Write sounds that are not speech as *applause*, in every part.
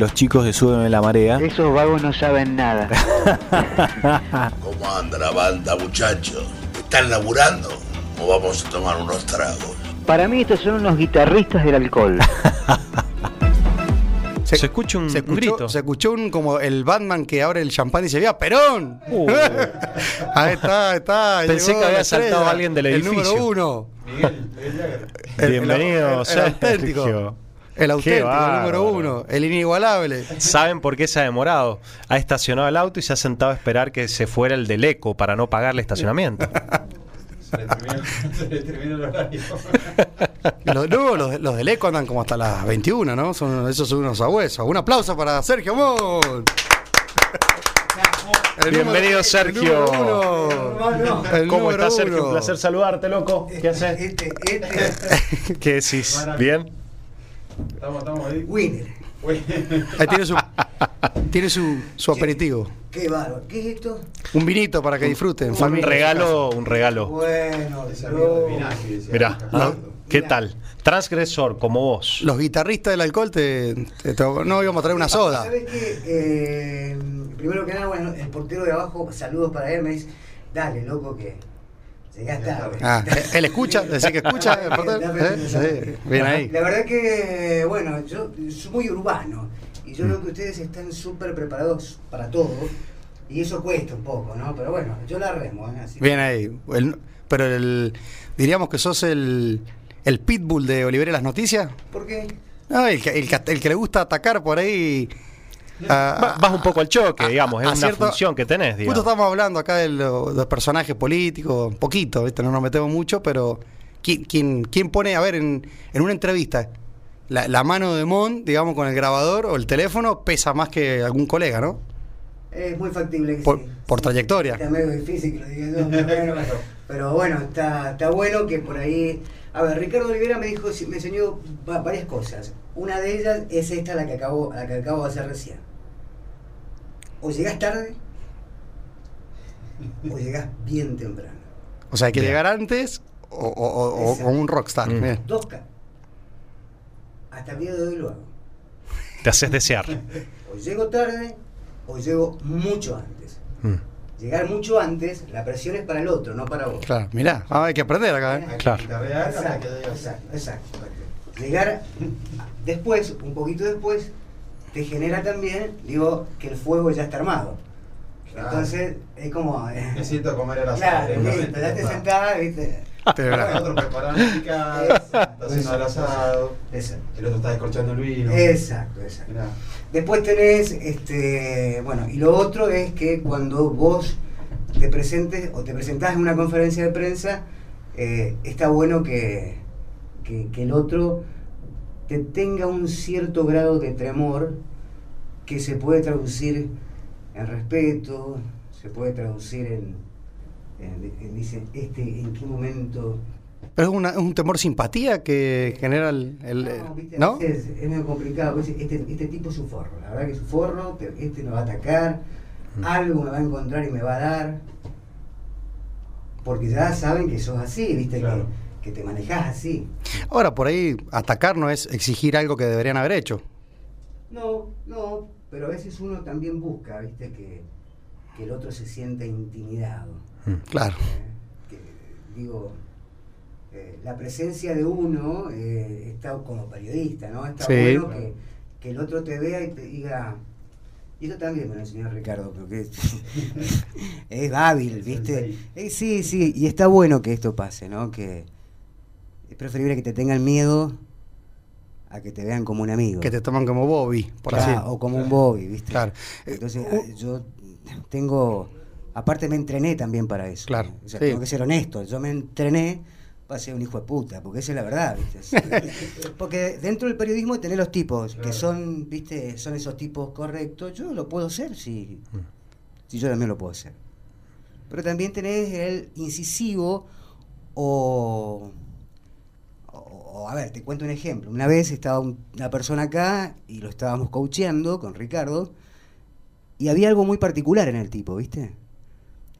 los chicos de Suben en la Marea. Esos vagos no saben nada. *laughs* ¿Cómo anda la banda, muchachos? ¿Están laburando o vamos a tomar unos tragos? Para mí estos son unos guitarristas del alcohol. *laughs* Se, escucha un, grito. Se escuchó un como el Batman que abre el champán y se vea ¡Perón! Uh. *laughs* ahí está, ahí está. Pensé que había saltado alguien del edificio. El número uno. Miguel, Bienvenido, el, auténtico. El auténtico, el número uno, el inigualable. ¿Saben por qué se ha demorado? Ha estacionado el auto y se ha sentado a esperar que se fuera el del eco para no pagarle estacionamiento. Se le terminó, el horario. los, los, los, del ECO andan como hasta las 21, ¿no? Son, esos son unos abuesos. Un aplauso para Sergio Mon. Bienvenido, Sergio. ¿Cómo estás, Sergio? Un placer saludarte, loco. ¿Qué haces? Este, este. ¿Qué decís? ¿Bien? Estamos, estamos ahí. Winner. Ahí tiene su, tiene su, su aperitivo. Qué bárbaro. ¿Qué es esto? Un vinito para que disfruten. Un regalo, un regalo. Bueno, Mirá, ¿qué tal? Transgresor, como vos. Los guitarristas del alcohol te, no íbamos a traer una soda. ¿Sabes qué? Eh, primero que nada, bueno, el portero de abajo, saludos para él, me dice, dale, loco, que Ah, *laughs* él escucha, decir que escucha. *laughs* ¿Eh? Bien ahí. La verdad que, bueno, yo soy muy urbano y yo creo que ustedes están súper preparados para todo y eso cuesta un poco, ¿no? Pero bueno, yo la remo. ¿eh? Bien ahí. pero el, diríamos que sos el, el pitbull de Olivera las Noticias. ¿Por qué? el, que, el que le gusta atacar por ahí Vas un poco al choque, digamos, es una función que tenés. Digamos. Justo estamos hablando acá de los, personajes políticos, un poquito, ¿viste? no nos metemos mucho, pero ¿quién, quién, pone, a ver, en, en una entrevista, la, mano de Mon, digamos, con el grabador o el teléfono, pesa más que algún colega, ¿no? Es muy factible que por, sí. Por trayectoria. Está medio difícil que lo diga yo, pero, bueno, pero bueno, está, está bueno que por ahí... A ver, Ricardo Olivera me dijo, me enseñó varias cosas. Una de ellas es esta la que acabo, la que acabo de hacer recién o llegas tarde o llegas bien temprano. O sea, hay que llegar antes o, o, o, un rockstar. Mm. Dos Hasta el día de hoy lo hago. Te haces desear. *laughs* o llego tarde o llego mucho antes. Mm. Llegar mucho antes, la presión es para el otro, no para vos. Claro, mirá, ah, hay que aprender acá. ¿eh? Claro. Exacto, exacto, exacto. Llegar *laughs* después, un poquito después, te genera también, digo, que el fuego ya está armado. Entonces, es como. Eh, Necesito comer el asado. Claro, viste, ya te sentás, viste. *laughs* otro preparando el está haciendo el asado, el otro está descorchando el vino. Exacto, exacto. Después tenés, este, bueno, y lo otro es que cuando vos te presentes o te presentás en una conferencia de prensa, eh, está bueno que, que, que el otro que tenga un cierto grado de tremor que se puede traducir en respeto, se puede traducir en, en, dice, este, en qué momento... Pero es, un temor simpatía que genera el... no, Es, medio complicado, pues, este, este, tipo es un forro, la verdad que es un forro, este me va a atacar, mm. algo me va a encontrar y me va a dar, porque ya saben que sos así, viste que que te manejas así. Ahora, por ahí atacar no es exigir algo que deberían haber hecho. No, no, pero a veces uno también busca, viste, que, el otro se sienta intimidado. Mm, claro. Eh, digo, eh, la presencia de uno eh, está como periodista, ¿no? Está bueno que, el otro te vea y te diga, y eso también me lo enseñó Ricardo, porque *laughs* es, hábil, ¿viste? sí, sí, y está bueno que esto pase, ¿no? Que, es preferible que te tengan miedo a que te vean como un amigo. Que te toman como Bobby, por así. O como un Bobby, ¿viste? Claro. Entonces, uh, ah, yo tengo. Aparte, me entrené también para eso. Claro. O sea, tengo que ser honesto. Yo me entrené para ser un hijo de puta, porque esa es la verdad, ¿viste? *laughs* porque dentro del periodismo tenés los tipos que son, ¿viste? Son esos tipos correctos. Yo lo puedo ser si, mm. si yo también lo puedo hacer. Pero también tenés el incisivo o a ver, te cuento un ejemplo. Una vez estaba una persona acá y lo estábamos coacheando con Ricardo y había algo muy particular en el tipo, ¿viste?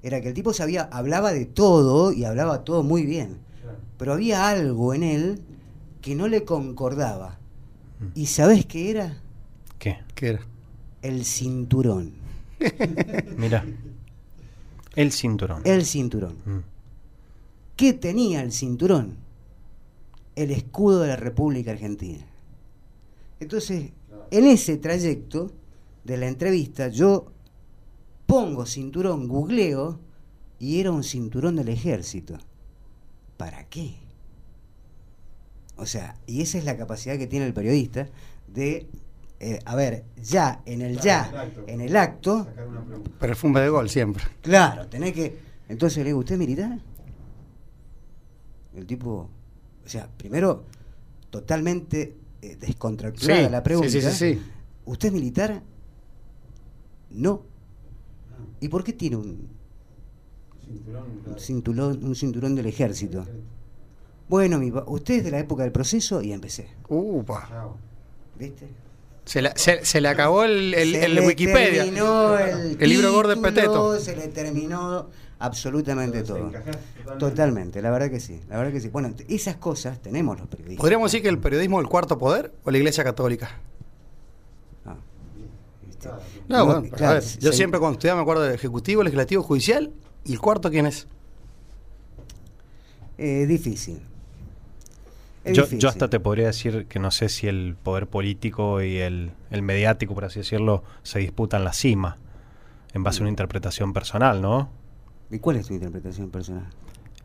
Era que el tipo sabía, hablaba de todo y hablaba todo muy bien, pero había algo en él que no le concordaba. ¿Y sabes qué era? ¿Qué? ¿Qué era? El cinturón. *laughs* Mira. El cinturón. El cinturón. Mm. ¿Qué tenía el cinturón? El escudo de la República Argentina. Entonces, en ese trayecto de la entrevista, yo pongo cinturón, googleo, y era un cinturón del ejército. ¿Para qué? O sea, y esa es la capacidad que tiene el periodista de, eh, a ver, ya, en el ya, en el acto. Perfume de gol siempre. Claro, tenés que. Entonces le digo, ¿usted es militar? El tipo. O sea, primero, totalmente eh, descontracturada Sí, la pregunta. sí, sí, sí, sí. ¿Usted es militar? No. ¿Y por qué tiene un, Cinturón. un cinturón, un cinturón del ejército? Bueno, mi usted es de la época del proceso y empecé. Upa. ¿Viste? Se, la- se- se le acabó el, el- Se el le Wikipedia. terminó el, El libro gordo de Peteto. Se le terminó absolutamente todo. Totalmente. Totalmente, la verdad que sí, la verdad que sí. Bueno, esas cosas tenemos los periodistas. ¿Podríamos decir que el periodismo es el cuarto poder o la iglesia católica? Ah. No, No, bueno, claro, a ver, yo se- siempre cuando estudiaba me acuerdo del ejecutivo, legislativo, judicial. ¿Y el cuarto quién es? Eh, difícil. Es Yo, difícil. yo hasta te podría decir que no sé si el poder político y el, el mediático, por así decirlo, se disputan la cima en base a una interpretación personal, ¿no? ¿Y cuál es tu interpretación personal?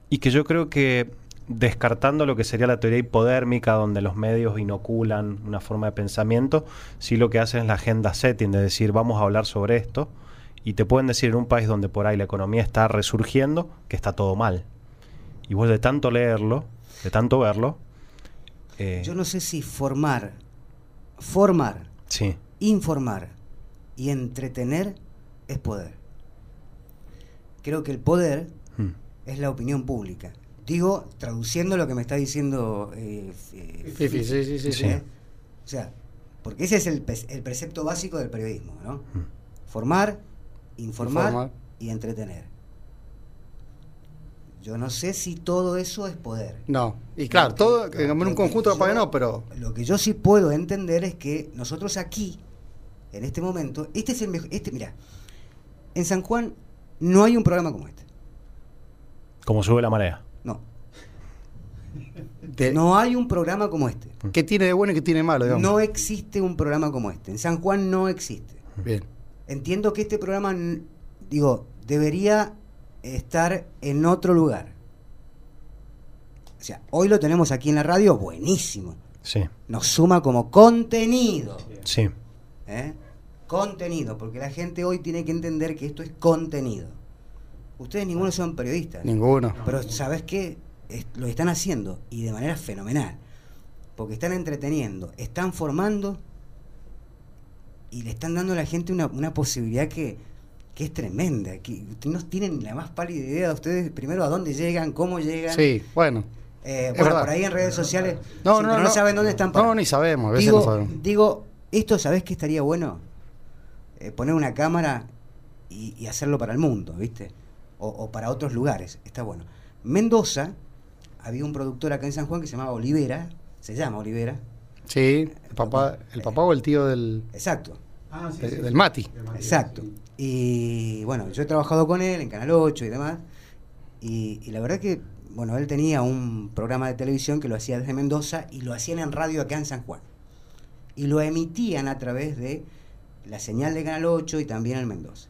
Y que yo creo que descartando lo que sería la teoría hipodérmica, donde los medios inoculan una forma de pensamiento, sí lo que hacen es la agenda setting, de decir, vamos a hablar sobre esto, y te pueden decir en un país donde por ahí la economía está resurgiendo, que está todo mal. Y vos de tanto leerlo, de tanto verlo, eh, Yo no sé si formar, formar, sí, informar y entretener es poder. Creo que el poder mm, es la opinión pública. Digo, traduciendo lo que me está diciendo eh, eh, Fifi, sí, sí, sí, sí. ¿eh? O sea, porque ese es el, pe- el precepto básico del periodismo, ¿no? mm. Formar, informar, Informar. y entretener. Yo no sé si todo eso es poder. No. Y claro, que- todo lo- en un que conjunto yo- que no, pero Lo que yo sí puedo entender es que nosotros aquí, en este momento, este es el mejor. Este, mira, en San Juan no hay un programa como este. como sube la marea. No. de- No hay un programa como este. ¿qué tiene de bueno y qué tiene de malo? Digamos? No existe un programa como este. En San Juan no existe. Bien. Entiendo que este programa, digo, debería estar en otro lugar. O sea, hoy lo tenemos aquí en la radio, buenísimo. Sí, Nos suma como contenido. sí. ¿eh? Contenido, porque la gente hoy tiene que entender que esto es contenido. Ustedes ninguno son periodistas. Ninguno. Pero ¿sabes qué? Es- lo están haciendo y de manera fenomenal. Porque están entreteniendo, están formando y le están dando a la gente una, una posibilidad que, que es tremenda. Que no tienen la más pálida idea de ustedes, primero, a dónde llegan, cómo llegan. Sí, bueno. Eh, bueno, verdad. por ahí en redes sociales No, no, pero no. saben dónde están No, ni sabemos, a veces digo, no sabemos. digo, esto, ¿sabés qué estaría bueno? Eh, poner una cámara y, y hacerlo para el mundo, ¿viste? O, o para otros lugares, está bueno. Mendoza, había un productor acá en San Juan que se llamaba Olivera, se llama Olivera, Sí, el papá, el papá o el tío del, exacto, Ah, sí, de- sí, del sí. Mati. Exacto. Y bueno, yo he trabajado con él en Canal 8 y demás, y, y la verdad que, bueno, él tenía un programa de televisión que lo hacía desde Mendoza y lo hacían en radio acá en San Juan. Y lo emitían a través de la señal de Canal 8 y también el Mendoza.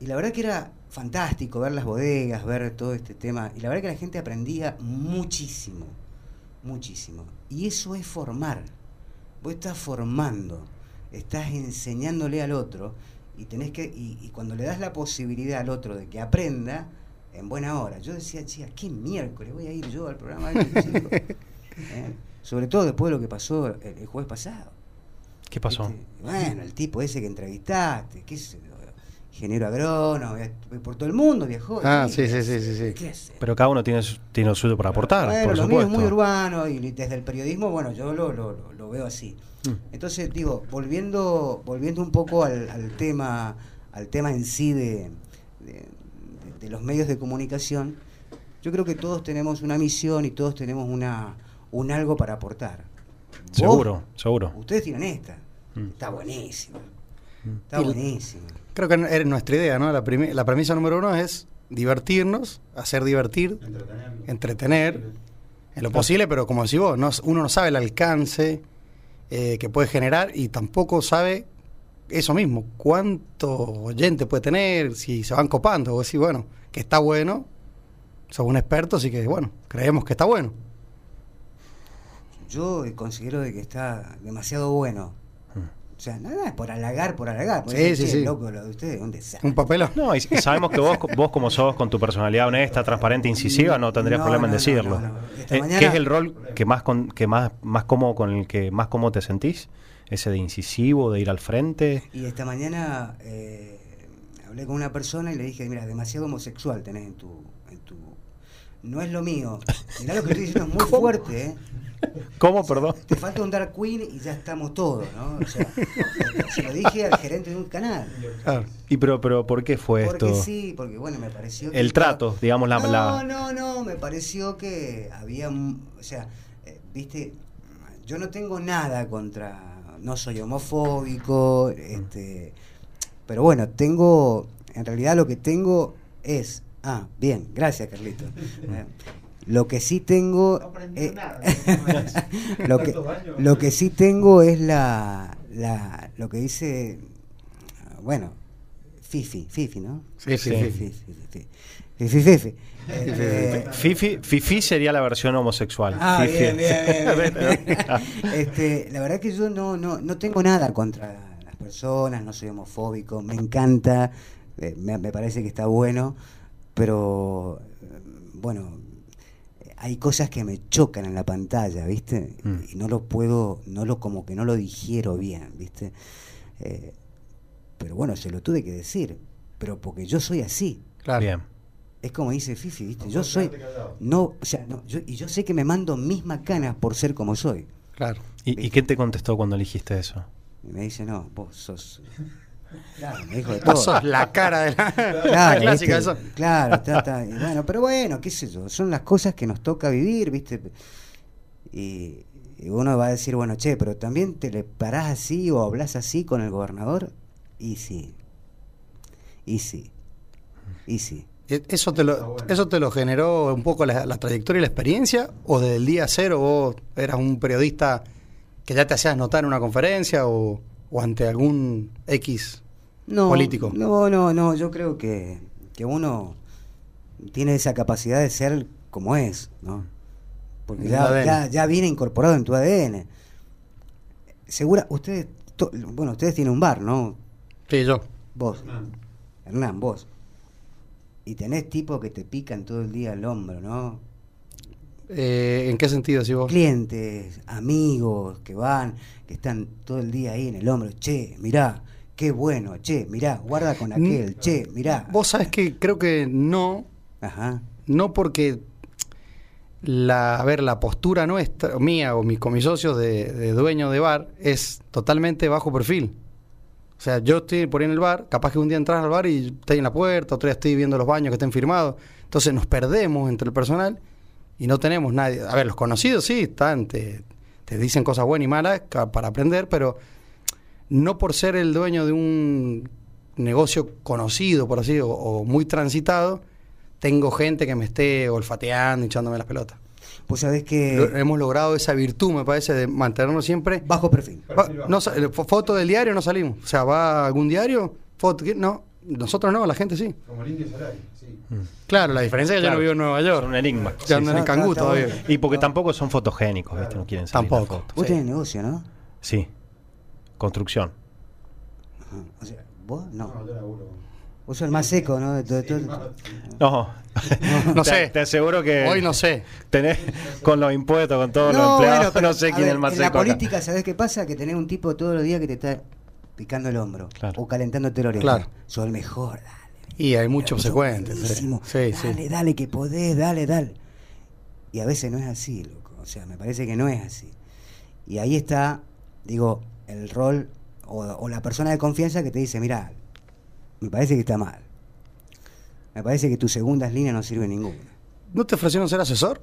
Y la verdad que era fantástico ver las bodegas, ver todo este tema. Y la verdad que la gente aprendía muchísimo, muchísimo. Y eso es formar. Vos estás formando, estás enseñándole al otro y tenés que y, y cuando le das la posibilidad al otro de que aprenda en buena hora. Yo decía, chica, ¿qué miércoles voy a ir yo al programa de este chico?" *laughs* ¿Eh? Sobre todo después de lo que pasó el, el jueves pasado. ¿Qué pasó? ¿Viste? Bueno, el tipo ese que entrevistaste, qué sé yo, ingeniero agrónomo, por todo el mundo viajó. Ah, ¿qué sí, sí, sí, sí, sí. Pero cada uno tiene, su- tiene lo suyo para aportar, Bueno, por lo mío supuesto. es muy urbano y desde el periodismo, bueno, yo lo, lo, lo- veo así. Mm. Entonces, digo, volviendo, volviendo un poco al, al tema, al tema en sí de, de- de- de los medios de comunicación, yo creo que todos tenemos una misión y todos tenemos una, un algo para aportar. Vos- Seguro, seguro. Ustedes tienen esta. Está buenísimo. Mm. Está Y- buenísimo. Creo que es nuestra idea, ¿no? La, primi- la premisa número uno es divertirnos, hacer divertir, Entretener. en lo posible, pero como decís vos, no, uno no sabe el alcance eh, que puede generar y tampoco sabe eso mismo, cuánto oyente puede tener, si se van copando, o decir, bueno, que está bueno, sos un experto, así que bueno, creemos que está bueno. Yo considero de que está demasiado bueno. O sea, nada es por halagar, por halagar. Por Sí, decir, sí, "Che, sí. loco, lo de ustedes es un desastre. Un papelón. No, y, sabemos que vos, vos como sos con tu personalidad honesta, transparente, incisiva, no tendrías No, problema en no, decirlo. no, no. Esta Eh, mañana- ¿Qué es el rol que más con, que más más cómodo con el que más cómodo te sentís? Ese de incisivo, de ir al frente. Y esta mañana eh, hablé con una persona y le dije, mira, demasiado homosexual tenés en tu... No es lo mío. Mirá lo que estoy diciendo, es muy *laughs* fuerte, ¿eh? ¿Cómo, perdón? Te falta un Dark Queen y ya estamos todos, ¿no? O sea, se lo dije al gerente de un canal. Claro. Y pero pero ¿por qué fue Porque esto? sí, porque bueno, me pareció que El estaba- trato, digamos la, no, la- no, no, me pareció que había, o sea, eh, viste, yo no tengo nada contra, no soy homofóbico, este, pero bueno, tengo, en realidad lo que tengo es, ah, bien, gracias Carlito. Eh, lo que sí tengo, eh, *laughs* lo que, lo que sí tengo es la, la, lo que dice, bueno, Fifi, Fifi, ¿no? Sí, sí, Sí. sí. Fifi, Fifi, Fifi, Fifi. Eh, Fifi, Fifi sería la versión homosexual. Ah, Fifi. bien, bien, bien, bien. *laughs* este, la verdad que yo no, no, no tengo nada contra las personas, no soy homofóbico, me encanta, eh, me, me parece que está bueno, pero bueno, hay cosas que me chocan en la pantalla, ¿viste? Mm. Y no lo puedo, no lo como que no lo digiero bien, ¿viste? Eh, pero bueno, se lo tuve que decir, pero porque yo soy así. Claro. Bien. Es como dice Fifi, ¿viste? No Yo soy. No, o sea, no, yo, y yo sé que me mando mis macanas por ser como soy. Claro. ¿Y, y qué te contestó cuando elegiste eso? Y me dice, no, vos sos. Claro, me dijo de todo. Vos sos la cara de la, la Claro, clásica ¿viste? eso. Claro, está, está. Y bueno, pero bueno, qué sé yo, son las cosas que nos toca vivir, ¿viste? Y, y uno va a decir, bueno, che, pero también te le parás así o hablas así con el gobernador. Y sí. Y sí. Y sí. E- ¿Eso te, lo, ¿Eso te lo generó un poco la, la trayectoria y la experiencia? ¿O desde el día cero vos eras un periodista que ya te hacías notar en una conferencia o, o ante algún X no, político? No, no, no, yo creo que, que uno tiene esa capacidad de ser como es, ¿no? Porque ya, ya, ya viene incorporado en tu ADN. Segura, ustedes, to- bueno, ustedes tienen un bar, ¿no? Sí, yo. Vos, Hernán, vos. Y tenés tipos que te pican todo el día el hombro, ¿no? Eh, ¿En qué sentido, si vos? Clientes, amigos que van, que están todo el día ahí en el hombro. Che, mirá, qué bueno, che, mirá, guarda con aquel, che, mirá. Vos sabés que creo que no, Ajá. no porque la, a ver, la postura nuestra, mía o mi, con mis socios de, de dueño de bar es totalmente bajo perfil. O sea, yo estoy por ahí en el bar, capaz que un día entras al bar y estoy en la puerta, otro día estoy viendo los baños que estén firmados. Entonces nos perdemos entre el personal y no tenemos nadie. A ver, los conocidos sí, están, te, te dicen cosas buenas y malas para aprender, pero no por ser el dueño de un negocio conocido, por así, o, o muy transitado, tengo gente que me esté olfateando, echándome las pelotas. Vos sabés que... Lo- hemos logrado esa virtud, me parece, de mantenernos siempre. Bajo perfil. No, eh, fo- foto del diario no salimos. O sea, va a algún diario, foto, no, nosotros no, la gente sí. Como el indio Solari, sí. Claro, la diferencia es que yo no vivo en Nueva York. Son un enigma. Ya Sí, andan sí. en Cangú Está- está todavía. Y porque tampoco son fotogénicos, ¿viste? No quieren salir en la Tampoco. Vos Sí. tenés negocio, ¿no? Sí. Construcción. Ajá. O sea, vos no. No, yo laburo. Vos sos el más seco, ¿no? De todo- Sí, todo- más- No. *laughs* No sé. Te aseguro que. Hoy no sé. Tenés con los impuestos, con todos los empleados. bueno, *laughs* pero, no sé quién ver, es el más En seco. la acá. política, ¿sabés qué pasa? Que tenés un tipo todos los días que te está picando el hombro. Claro. O calentándote la oreja. Claro. Sos el mejor, dale. Y hay muchos obsecuentes. Sí, buenísimo. sí. sí. Dale, dale, que podés, dale, dale. Y a veces no es así, loco. O sea, me parece que no es así. Y ahí está, digo, el rol o, o la persona de confianza que te dice, mira, me parece que está mal. Me parece que tus segundas líneas no sirven ninguna. ¿No te ofrecieron ser asesor?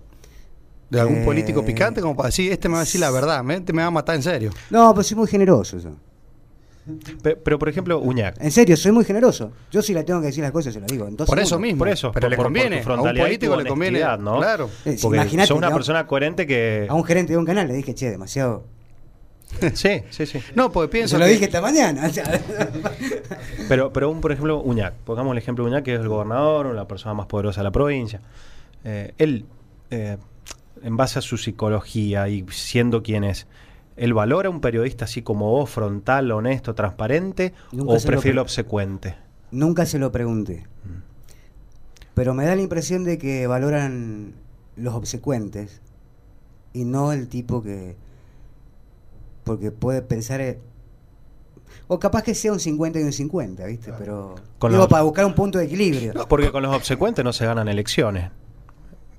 ¿De algún Eh. político picante? Como para decir, este me va a decir la verdad, me- este me va a matar en serio. No, pero soy muy generoso yo. Pe- Pero, por ejemplo, Uñac. En serio, soy muy generoso. Yo si le tengo que decir las cosas, se las digo. Entonces, Por eso mismo. Por eso, pero por- le por- por conviene. tu a un político le conviene. ¿no? Claro. Eh, Porque imagínate, sos una persona coherente que... A un gerente de un canal le dije, che, demasiado. *laughs* Sí, sí, sí. No, porque pienso Se lo que- dije esta mañana. *laughs* Pero, pero un, por ejemplo, Uñac. Pongamos el ejemplo de Uñac, que es el gobernador, la persona más poderosa de la provincia. Eh, él, eh, en base a su psicología y siendo quien es, ¿él valora a un periodista así como vos, frontal, honesto, transparente? Nunca ¿O se lo prefiere pre- lo obsecuente? Nunca se lo pregunté. Pero me da la impresión de que valoran los obsecuentes y no el tipo que. Porque puede pensar. O capaz que sea un 50 y un 50, ¿viste? Pero. Con digo, los- para buscar un punto de equilibrio. Porque con los obsecuentes no se ganan elecciones.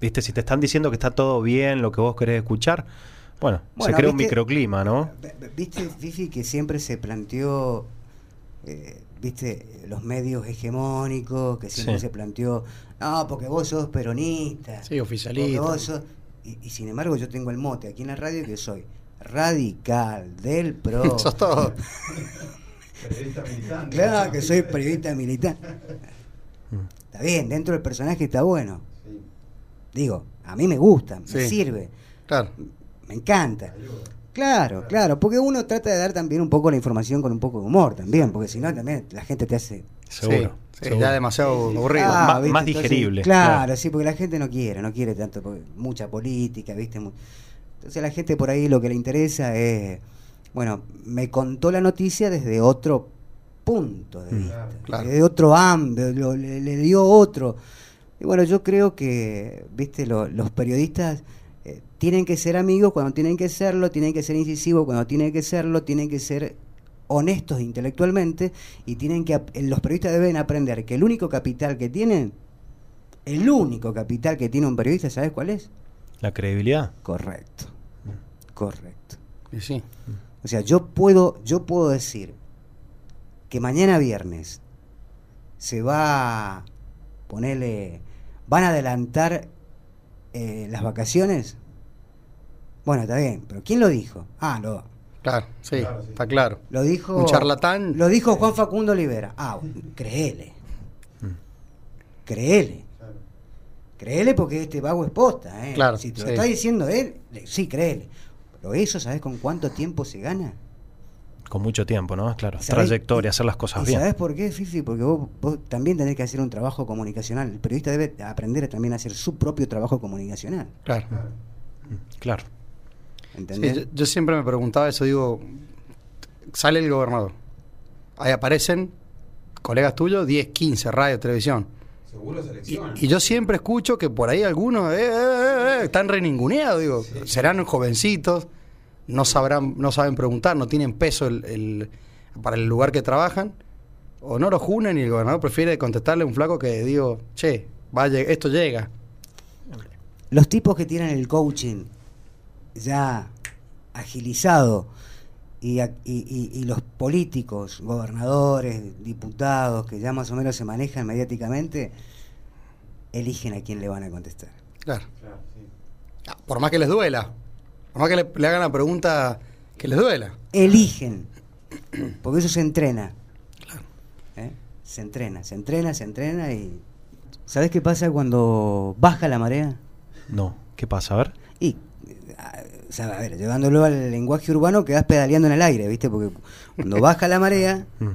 ¿Viste? Si te están diciendo que está todo bien, lo que vos querés escuchar, bueno, Bueno, se crea un microclima, ¿no? ¿Viste, Fifi, que siempre se planteó, eh, viste, los medios hegemónicos, que siempre Sí. se planteó, no, porque vos sos peronista. Sí, oficialista. porque vos sos-". Y, y sin embargo yo tengo el mote aquí en la radio que soy radical del PRO. *laughs* Sos todo. Periodista militante. claro que soy periodista militar. Está bien, dentro del personaje está bueno. Sí, Digo, a mí me gusta, me Sí. sirve, Claro. Me encanta. Claro, claro, porque uno trata de dar también un poco la información con un poco de humor también, porque si no también la gente te hace... Seguro. Sí, seguro. ya demasiado aburrido. Ah, más- más digerible, Claro, claro. sí, porque la gente no quiere, no quiere tanto, porque mucha política, ¿viste? Entonces a la gente por ahí lo que le interesa es, bueno, me contó la noticia desde otro punto de vista, Mm, claro. desde otro ámbito, lo- le, le dio otro. Y bueno, yo creo que, ¿viste? Lo- los periodistas eh, tienen que ser amigos cuando tienen que serlo, tienen que ser incisivos cuando tienen que serlo, tienen que ser honestos intelectualmente y tienen que los periodistas deben aprender que el único capital que tienen el único capital que tiene un periodista ¿sabes cuál es? La credibilidad. correcto correcto Y sí. o sea yo puedo yo puedo decir que mañana viernes se va a ponerle van a adelantar eh, las vacaciones bueno está bien pero quién lo dijo ah lo Claro, sí, Claro, sí. está claro. Lo dijo. Un charlatán. Lo dijo Juan Facundo Olivera. Ah, créele. Créele. Claro. Créele porque este vago es posta, ¿eh? Claro, Si te lo sí. está diciendo él, sí, créele. Pero eso, ¿sabes con cuánto tiempo se gana? Con mucho tiempo, ¿no? Claro. ¿Sabés? Trayectoria, hacer las cosas ¿Y bien. sabes por qué, Fifi? Porque vos, vos también tenés que hacer un trabajo comunicacional. El periodista debe aprender también a hacer su propio trabajo comunicacional. Claro. Claro. Sí, ¿Entendés? yo, yo siempre me preguntaba eso, digo, sale el gobernador, ahí aparecen colegas tuyos, 10, 15, radio, televisión. Seguro Y, selección. y yo siempre escucho que por ahí algunos eh, eh, eh, eh, están reninguneados, digo, serán jovencitos, no sabrán, no saben preguntar, no tienen peso el, el- para el lugar que trabajan, o no lo junen y el gobernador prefiere contestarle a un flaco que digo, che, vaya, esto llega. Los tipos que tienen el coaching ya agilizado y, y- y- y los políticos, gobernadores, diputados, que ya más o menos se manejan mediáticamente, eligen a quién le van a contestar. Claro. Claro, sí. Ah, Por más que les duela, por más que le, le hagan la pregunta que les duela. Eligen, porque eso se entrena. ¿Eh? Se entrena, se entrena, se entrena y... ¿Sabes qué pasa cuando baja la marea? No. ¿Qué pasa? A ver. Y, ah, o sea, a ver, llevándolo al lenguaje urbano, quedás pedaleando en el aire, ¿viste? Porque cuando baja la marea, *laughs* Mm.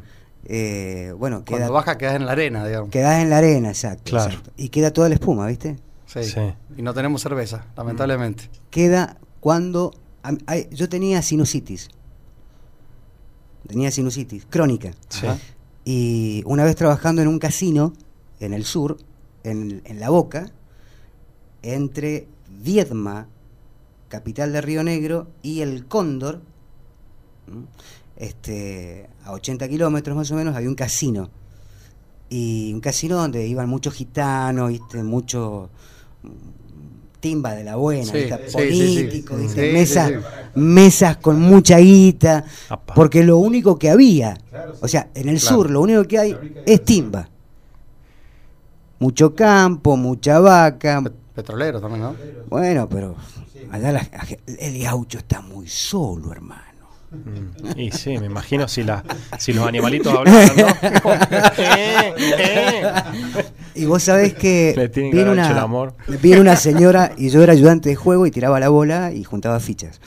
eh, bueno, queda, Cuando baja quedas en la arena, digamos. quedás en la arena, exacto, Claro. exacto. Y queda toda la espuma, ¿viste? Sí. Sí. Y no tenemos cerveza, lamentablemente. Queda cuando... a- yo tenía sinusitis. Tenía sinusitis, crónica. Sí. Y una vez trabajando en un casino en el sur, en, en La Boca, entre Viedma, capital de Río Negro, y el Cóndor, este, a 80 kilómetros más o menos, había un casino. Y un casino donde iban muchos gitanos, ¿viste? mucho mm, timba de la buena, Sí, ¿viste? sí, mesas, sí. mesas con mucha guita, Apa. porque lo único que había, Claro, o sea, en el Claro. sur lo único que hay es timba. Mucho campo, mucha vaca. Pe- Petrolero también, ¿no? Bueno, pero allá la- el gaucho está muy solo, hermano. Mm, Y sí, me imagino si, la, si los animalitos hablaran, ¿no? *laughs* Eh, eh. Y vos sabés que Le que viene una, el amor. viene una señora y yo era ayudante de juego y tiraba la bola y juntaba fichas.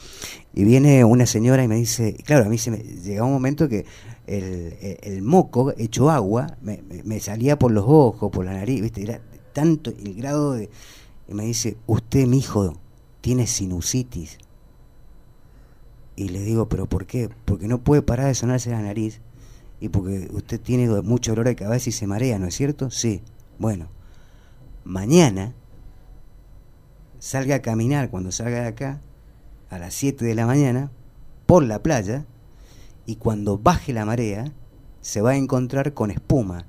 Y viene una señora y me dice, claro, a mí se me llegaba un momento que el, el- el moco hecho agua me, me- me salía por los ojos, por la nariz, ¿viste? Era tanto el grado de... Y me dice, usted, mi hijo, tiene sinusitis. Y le digo, ¿pero por qué? Porque no puede parar de sonarse la nariz y porque usted tiene mucho dolor de cabeza y se marea, ¿no es cierto? Sí. Bueno, mañana salga a caminar cuando salga de acá a las 7 de la mañana por la playa y cuando baje la marea se va a encontrar con espuma.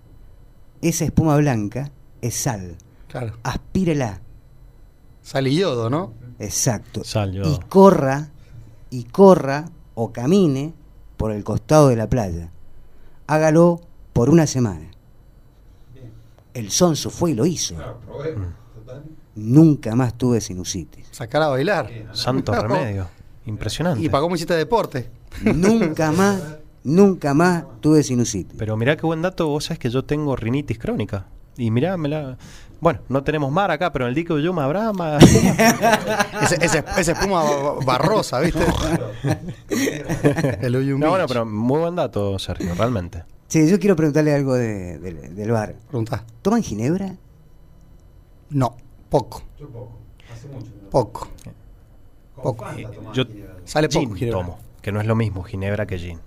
Esa espuma blanca es sal. Claro. Aspírela. Sal y yodo, ¿no? Exacto. Sal, yodo. Y corra, y corra o camine por el costado de la playa. Hágalo por una semana. El sonso fue y lo hizo. Claro, probé. Total. Nunca más tuve sinusitis. Sacar a bailar. Santo No. remedio. Impresionante. ¿Y para cómo hiciste deporte? Nunca más, nunca más tuve sinusitis. Pero mirá qué buen dato, vos sabés que yo tengo rinitis crónica. Y mirá, me la... Bueno, no tenemos mar acá, pero en el dique de Uyuma habrá más... *laughs* Ese- ese- esa espuma ba- barrosa, ¿viste? El Uyum no, bueno, pero muy buen dato, Sergio, realmente. Sí, yo quiero preguntarle algo de- del- del bar. Preguntá. ¿Toman ginebra? No, poco, Yo poco. Hace mucho. ¿no? poco. Con poco. Tomaba Yo ginebra. Sale gin poco, Ginebra. tomo, que no es lo mismo Ginebra que gin.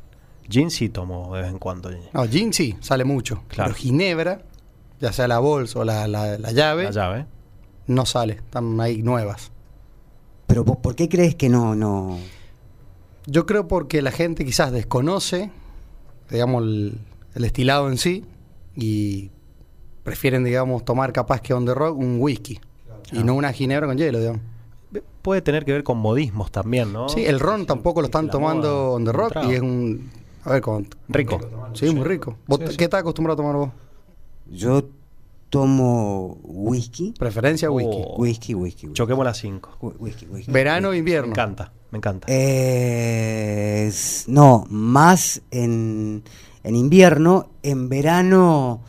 Gin sí tomo de vez en cuando. No, gin sí, sale mucho. Claro. Pero ginebra, ya sea la bolsa o la, la- la llave, La llave. no sale. Están ahí nuevas. Pero ¿por por qué crees que no, no? Yo creo porque la gente quizás desconoce, digamos, el, el destilado en sí y prefieren, digamos, tomar capaz que on the rock un whisky y no una ginebra con hielo, digamos. Puede tener que ver con modismos también, ¿no? Sí, el ron tampoco lo están tomando moda, on the rock y es un... A ver, con, Rico. sí, muy rico. ¿Vos Sí, sí. ¿Qué estás acostumbrado a tomar vos? Yo tomo whisky, Preferencia whisky. Oh. whisky, whisky, whisky. Choquemos las 5. Whi- whisky, whisky. Verano o Me invierno. encanta, me encanta. Eh, no, más en, en invierno, en verano,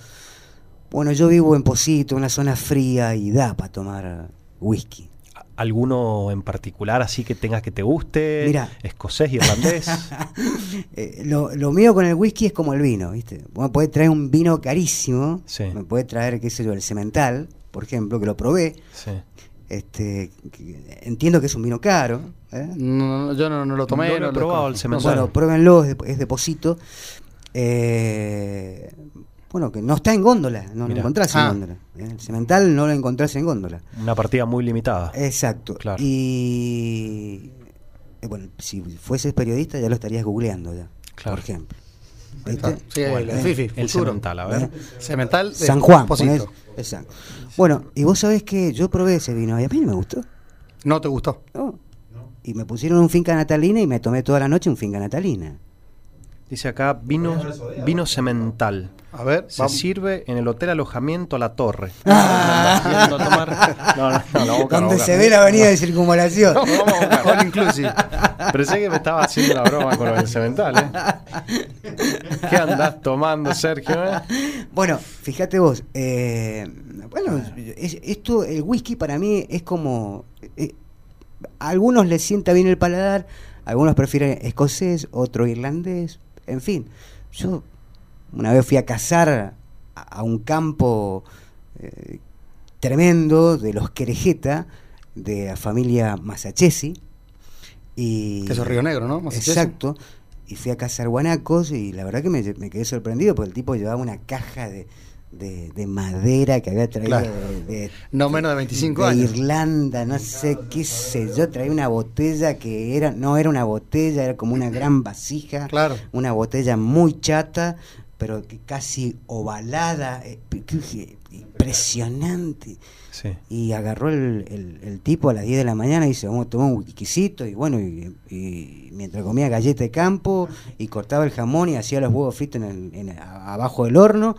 bueno, yo vivo en Posito, una zona fría y da para tomar whisky. ¿Alguno en particular así que tengas que te guste? Mira. Escocés, irlandés. *laughs* Eh, lo, lo mío con el whisky es como el vino, ¿viste? Vos podés traer un vino carísimo, Sí. me podés traer, qué sé yo, el cemental, por ejemplo, que lo probé, sí. este, que- entiendo que es un vino caro, ¿eh? No, no, yo no, no lo tomé. No lo he probado el cemental. Bueno, pruébenlo, es de, es de Posito. Eh, bueno, que no está en góndola, no lo encontrás Ah. en góndola. ¿eh? El cemental no lo encontrás en góndola. Una partida muy limitada. Exacto. Claro. Y eh, bueno, si fueses periodista ya lo estarías googleando ya, Claro. por ejemplo. Sí, el, el Fifi, El cemental, a ver. ¿eh? Cemental de San Juan, ponés- Exacto. Bueno, y vos sabés que yo probé ese vino y a mí no me gustó. ¿No te gustó? ¿no? Y me pusieron un finca natalina y me tomé toda la noche un finca natalina. Dice acá vino, vino cemental. A ver, Se vamos. sirve en el hotel alojamiento La Torre. A *laughs* tomar- No, no, no, lo vamos a buscar, lo Donde vamos se ve la avenida de circunvalación. Vamos a buscar. All inclusive. Pensé que me estaba haciendo la broma con el cemental, ¿eh? ¿Qué andás tomando, Sergio? eh? Bueno, fíjate vos, eh, bueno, es- esto, el whisky para mí es como, eh, a algunos les sienta bien el paladar, algunos prefieren escocés, otro irlandés, en fin. Yo una vez fui a cazar a, a un campo eh, tremendo de los Querejeta, de la familia Masachesi, y Que eso es Río Negro, ¿no? Exacto. Y fui a cazar guanacos y la verdad que me, me quedé sorprendido porque el tipo llevaba una caja de, de- de madera que había traído Claro. de, de- No menos de 25 de años. Irlanda, no sé qué sé yo, traía una botella que era, no era una botella, era como una gran vasija, Claro. una botella muy chata, pero que casi ovalada, eh, impresionante. Sí. Y agarró el, el- el tipo a las 10 de la mañana y dice, vamos a tomar un whiskycito. Y bueno, y, y mientras comía galleta de campo y cortaba el jamón y hacía los huevos fritos en el- en- abajo del horno.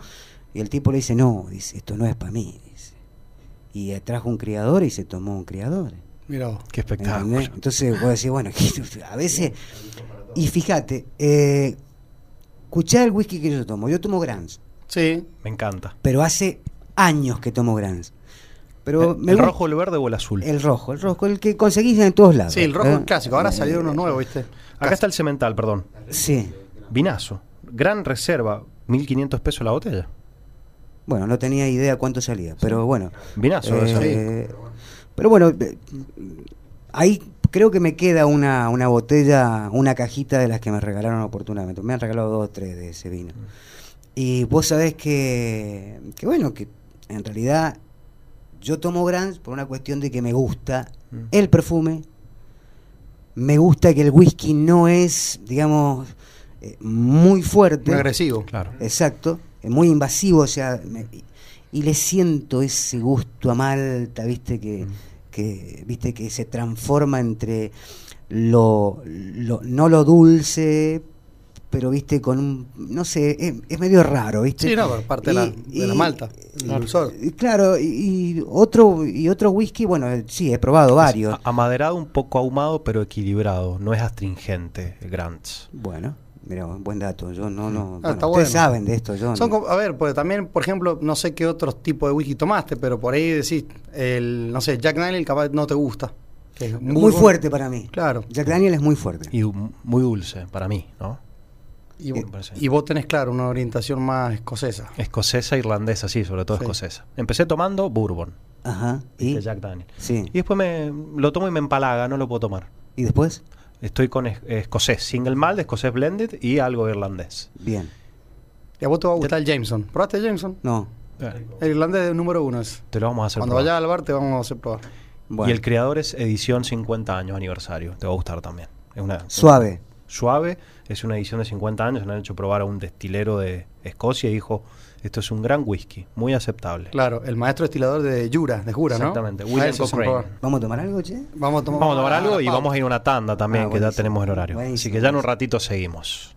Y el tipo le dice, no, dice, esto no es para mí. Dice. Y trajo un criador y se tomó un criador. Mira vos. Qué espectáculo. ¿entendés? Entonces vos decís, bueno, *laughs* a veces. Y fíjate, eh, escuchá el whisky que yo tomo. Yo tomo Grants, Sí. Me encanta. pero hace años que tomo Grants. Pero ¿El, rojo, el verde o el azul? El rojo, el rojo, el que conseguís en todos lados. Sí, el rojo ¿eh? es clásico. Ahora salió uno nuevo, ¿viste? Acá está el cemental, perdón. Sí. Vinazo. Gran reserva. 1500 pesos la botella. Bueno, no tenía idea cuánto salía, pero bueno. Vinazo. Eh. Pero bueno, eh, ahí creo que me queda una, una botella, una cajita de las que me regalaron oportunamente. Me han regalado dos o tres de ese vino. Y vos sabés que, que bueno, que en realidad yo tomo Grants por una cuestión de que me gusta Mm. el perfume, me gusta que el whisky no es, digamos, eh, muy fuerte. Muy agresivo. Claro. Exacto, muy invasivo, o sea, me- y le siento ese gusto a malta, viste, que, que, viste, que se transforma entre lo, lo- no lo dulce, pero viste, con un, no sé, es, es medio raro, viste. Sí, no, pero parte de la- Y- de la y- malta, el dulzor. y Claro, y, y otro, y otro whisky, bueno, sí, he probado varios. Amaderado, un poco ahumado, pero equilibrado. No es astringente, el Grants. Bueno, mira, buen dato, yo no, no, bueno, Ah, está ustedes bueno. saben de esto, yo Son no. como- a ver, pues también, por ejemplo, no sé qué otros tipos de whisky tomaste, pero por ahí decís, el, no sé, Jack Daniel capaz no te gusta. que es muy, fuerte para mí. Claro. Jack Daniel es muy fuerte. Y muy dulce para mí, ¿no? Y, vos tenés, claro, una orientación más escocesa. Escocesa, irlandesa, sí, sobre todo Sí. escocesa. Empecé tomando bourbon, Ajá. ¿Y? de Jack Daniel. Sí. Y después me lo tomo y me empalaga, no lo puedo tomar. ¿Y después? Estoy con es- escocés, single malt, escocés blended y algo irlandés. Bien. Y a vos te va a gustar el Jameson. ¿Probaste el Jameson? No. El irlandés número uno es. Te lo vamos a hacer Cuando probar. vayas al bar te vamos a hacer probar. Bueno. Y el creador es edición 50 años aniversario. Te va a gustar también. Es una Suave. Suave, es una edición de 50 años. Se lo han hecho probar a un destilero de Escocia y dijo: Esto es un gran whisky, muy aceptable. Claro, el maestro destilador de Jura, de Jura, ¿no? Exactamente, William se Cochrane. ¿Vamos a tomar algo, che? Vamos a tomar, Vamos a tomar algo y vamos a ir a una tanda también, Ah, que ya tenemos el horario. Buenísimo, Así que ya en un ratito seguimos.